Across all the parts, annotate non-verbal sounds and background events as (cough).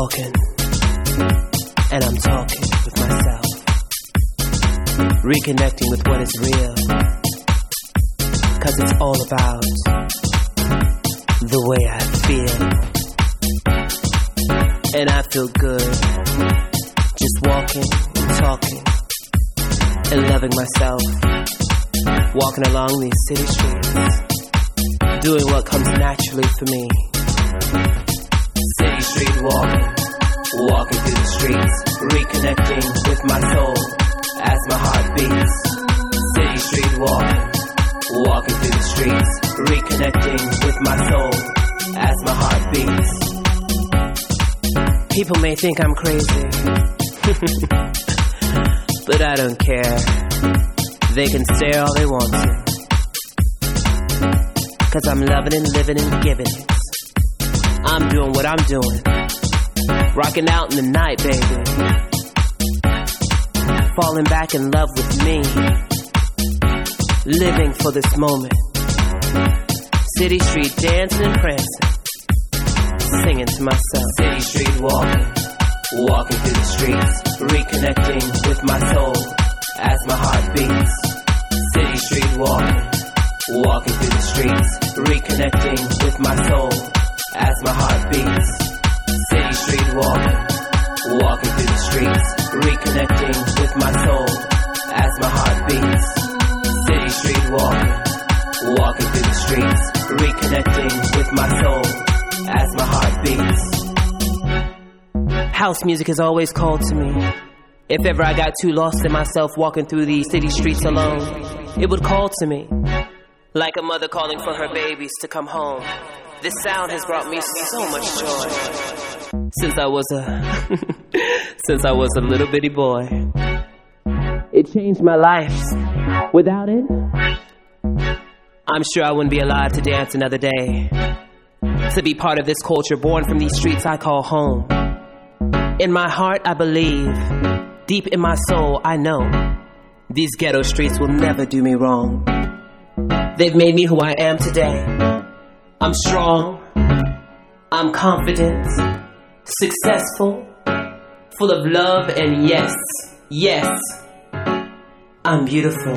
walking, and I'm talking with myself, reconnecting with what is real. Cause it's all about the way I feel. And I feel good just walking and talking and loving myself, walking along these city streets, walking, walking through the streets, reconnecting with my soul as my heart beats. City street walking, walking through the streets, reconnecting with my soul as my heart beats. People may think I'm crazy, (laughs) but I don't care. They can stare all they want to. Cause I'm loving and living and giving. I'm doing what I'm doing. Rocking out in the night, baby. Falling back in love with me. Living for this moment. City street dancing and prancing. Singing to myself. City street walking. Walking through the streets. Reconnecting with my soul as my heart beats. City street walking. Walking through the streets. Reconnecting with my soul as my heart beats. City street walking, walking through the streets, reconnecting with my soul as my heart beats. City street walking, walking through the streets, reconnecting with my soul as my heart beats. House music has always called to me. If ever I got too lost in myself walking through these city streets alone, it would call to me. Like a mother calling for her babies to come home. This sound has brought me so much joy since I was a (laughs) since I was a little bitty boy. It changed my life. Without it, I'm sure I wouldn't be alive to dance another day. To be part of this culture born from these streets I call home. In my heart, I believe. Deep in my soul, I know. These ghetto streets will never do me wrong. They've made me who I am today. I'm strong. I'm confident. Successful. Full of love and yes, yes, I'm beautiful.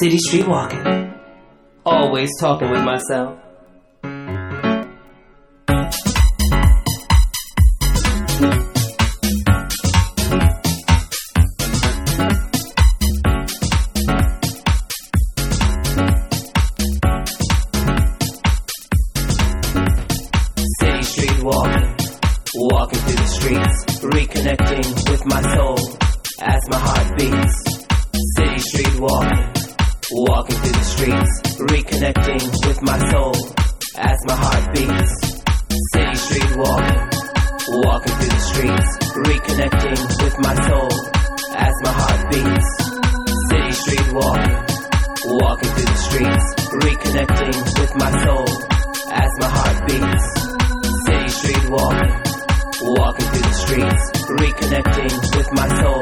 City street walking. Always talking with myself. Reconnecting with my soul as my heart beats. City street walking, walking through the streets, reconnecting with my soul as my heart beats. City street walking, walking through the streets, reconnecting with my soul as my heart beats. City street walking, walking through the streets, reconnecting with my soul my soul